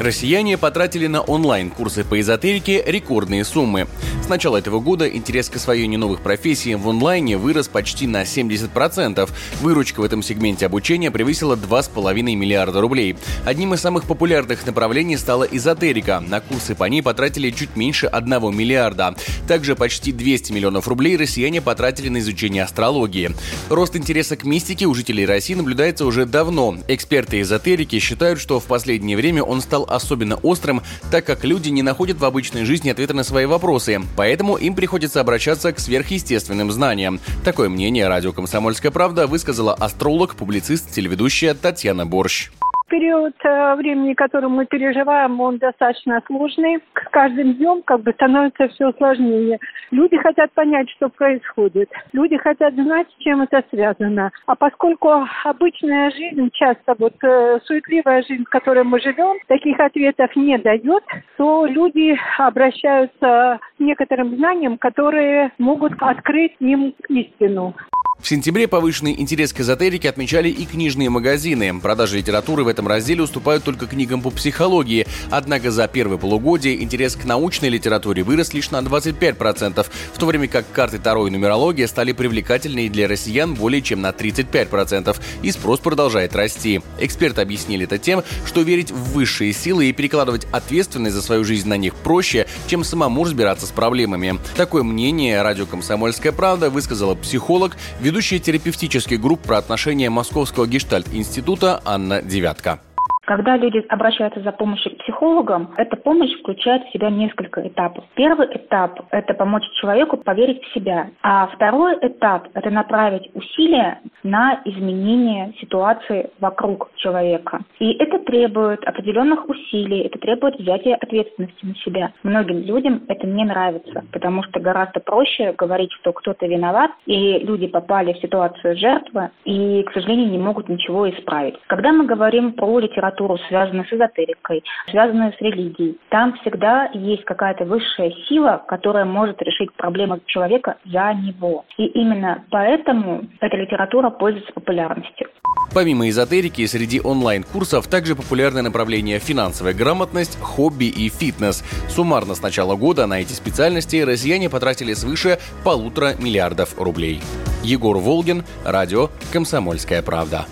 Россияне потратили на онлайн-курсы по эзотерике рекордные суммы. С начала этого года интерес к освоению новых профессий в онлайне вырос почти на 70%. Выручка в этом сегменте обучения превысила 2,5 миллиарда рублей. Одним из самых популярных направлений стала эзотерика. На курсы по ней потратили чуть меньше 1 миллиарда. Также почти 200 миллионов рублей россияне потратили на изучение астрологии. Рост интереса к мистике у жителей России наблюдается уже давно. Эксперты эзотерики считают, что в последнее время он стал особенно острым, так как люди не находят в обычной жизни ответа на свои вопросы, поэтому им приходится обращаться к сверхъестественным знаниям. Такое мнение радио «Комсомольская правда» высказала астролог, публицист, телеведущая Татьяна Борщ период э, времени, который мы переживаем, он достаточно сложный. С каждым днем как бы становится все сложнее. Люди хотят понять, что происходит. Люди хотят знать, с чем это связано. А поскольку обычная жизнь, часто вот э, суетливая жизнь, в которой мы живем, таких ответов не дает, то люди обращаются к некоторым знаниям, которые могут открыть им истину. В сентябре повышенный интерес к эзотерике отмечали и книжные магазины. Продажи литературы в этом разделе уступают только книгам по психологии. Однако за первое полугодие интерес к научной литературе вырос лишь на 25%, в то время как карты Таро и нумерология стали привлекательнее для россиян более чем на 35%, и спрос продолжает расти. Эксперты объяснили это тем, что верить в высшие силы и перекладывать ответственность за свою жизнь на них проще, чем самому разбираться с проблемами. Такое мнение радио «Комсомольская правда» высказала психолог, ведущая терапевтических групп про отношения Московского гештальт-института Анна Девятка. Когда люди обращаются за помощью к психологам, эта помощь включает в себя несколько этапов. Первый этап – это помочь человеку поверить в себя. А второй этап – это направить усилия на изменение ситуации вокруг человека. И это требует определенных усилий, это требует взятия ответственности на себя. Многим людям это не нравится, потому что гораздо проще говорить, что кто-то виноват, и люди попали в ситуацию жертвы, и, к сожалению, не могут ничего исправить. Когда мы говорим про литературу, литературу, связанную с эзотерикой, связанную с религией. Там всегда есть какая-то высшая сила, которая может решить проблемы человека за него. И именно поэтому эта литература пользуется популярностью. Помимо эзотерики, среди онлайн-курсов также популярное направление финансовая грамотность, хобби и фитнес. Суммарно с начала года на эти специальности россияне потратили свыше полутора миллиардов рублей. Егор Волгин, радио «Комсомольская правда».